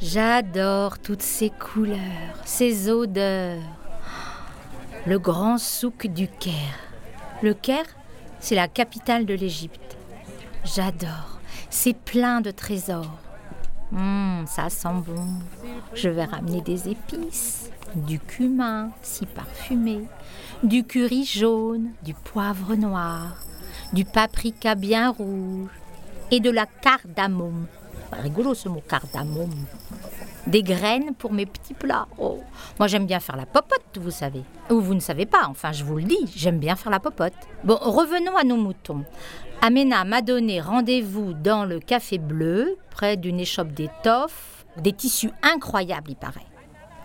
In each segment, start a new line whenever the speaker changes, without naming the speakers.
J'adore toutes ces couleurs, ces odeurs. Le grand souk du Caire. Le Caire, c'est la capitale de l'Égypte. J'adore. C'est plein de trésors. Hum, ça sent bon. Je vais ramener des épices, du cumin, si parfumé, du curry jaune, du poivre noir, du paprika bien rouge et de la cardamome. Rigolo ce mot cardamome. Des graines pour mes petits plats. Oh, moi j'aime bien faire la popote, vous savez. Ou vous ne savez pas, enfin je vous le dis, j'aime bien faire la popote. Bon, revenons à nos moutons. Amena m'a donné rendez-vous dans le Café Bleu, près d'une échoppe d'étoffe. Des tissus incroyables, il paraît.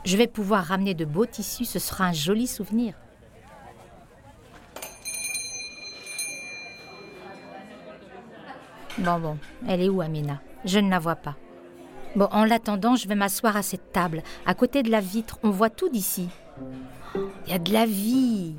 Je vais pouvoir ramener de beaux tissus, ce sera un joli souvenir. Bon, bon, elle est où Amina Je ne la vois pas. Bon, en l'attendant, je vais m'asseoir à cette table. À côté de la vitre, on voit tout d'ici. Il y a de la vie.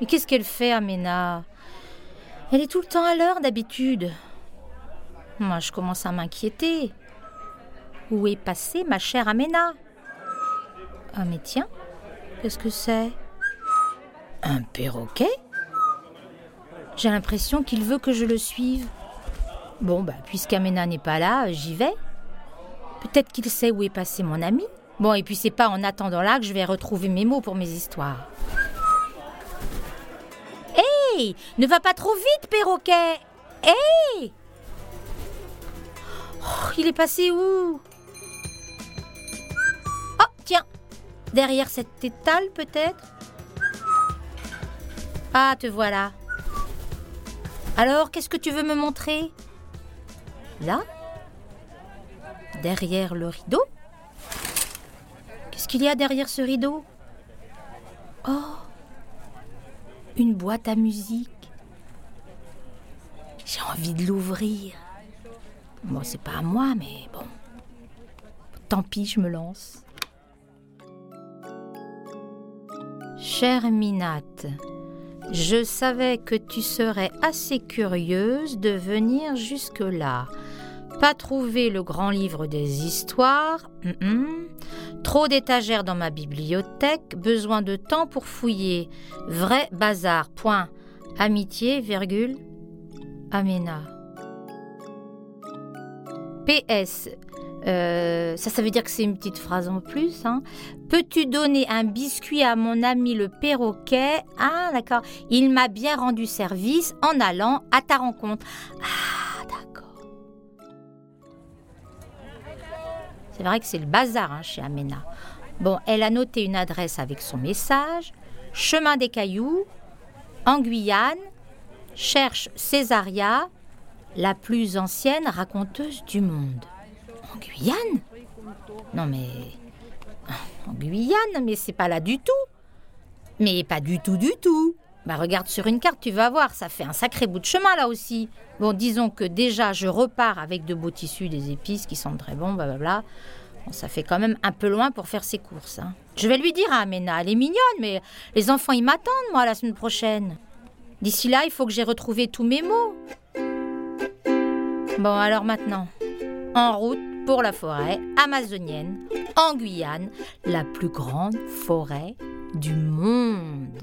Mais qu'est-ce qu'elle fait, Amena Elle est tout le temps à l'heure d'habitude. Moi, je commence à m'inquiéter. Où est passée ma chère Amena? Ah, mais tiens, qu'est-ce que c'est? Un perroquet? J'ai l'impression qu'il veut que je le suive. Bon, bah, puisqu'Amena n'est pas là, j'y vais. Peut-être qu'il sait où est passé mon ami. Bon, et puis c'est pas en attendant là que je vais retrouver mes mots pour mes histoires. Ne va pas trop vite, perroquet. Hé oh, Il est passé où? Oh, tiens. Derrière cette étale, peut-être? Ah, te voilà. Alors, qu'est-ce que tu veux me montrer? Là? Derrière le rideau? Qu'est-ce qu'il y a derrière ce rideau? Oh une boîte à musique. J'ai envie de l'ouvrir. Bon, c'est pas à moi, mais bon. Tant pis, je me lance. Chère Minate, je savais que tu serais assez curieuse de venir jusque-là. Pas trouver le grand livre des histoires, trop d'étagères dans ma bibliothèque, besoin de temps pour fouiller. Vrai bazar. Point. Amitié, virgule. Amena. PS. Euh, ça, ça veut dire que c'est une petite phrase en plus. Hein. Peux-tu donner un biscuit à mon ami le perroquet? Ah, d'accord. Il m'a bien rendu service en allant à ta rencontre. Ah, C'est vrai que c'est le bazar hein, chez Amena. Bon, elle a noté une adresse avec son message. Chemin des Cailloux, en Guyane, cherche Césaria, la plus ancienne raconteuse du monde. En Guyane? Non mais... En Guyane, mais c'est pas là du tout. Mais pas du tout, du tout. Bah regarde sur une carte, tu vas voir, ça fait un sacré bout de chemin là aussi. Bon, disons que déjà je repars avec de beaux tissus, des épices qui sentent très bon, blablabla. Bon, ça fait quand même un peu loin pour faire ses courses. Hein. Je vais lui dire à Amena, elle est mignonne, mais les enfants ils m'attendent moi la semaine prochaine. D'ici là, il faut que j'ai retrouvé tous mes mots. Bon, alors maintenant, en route pour la forêt amazonienne, en Guyane, la plus grande forêt du monde.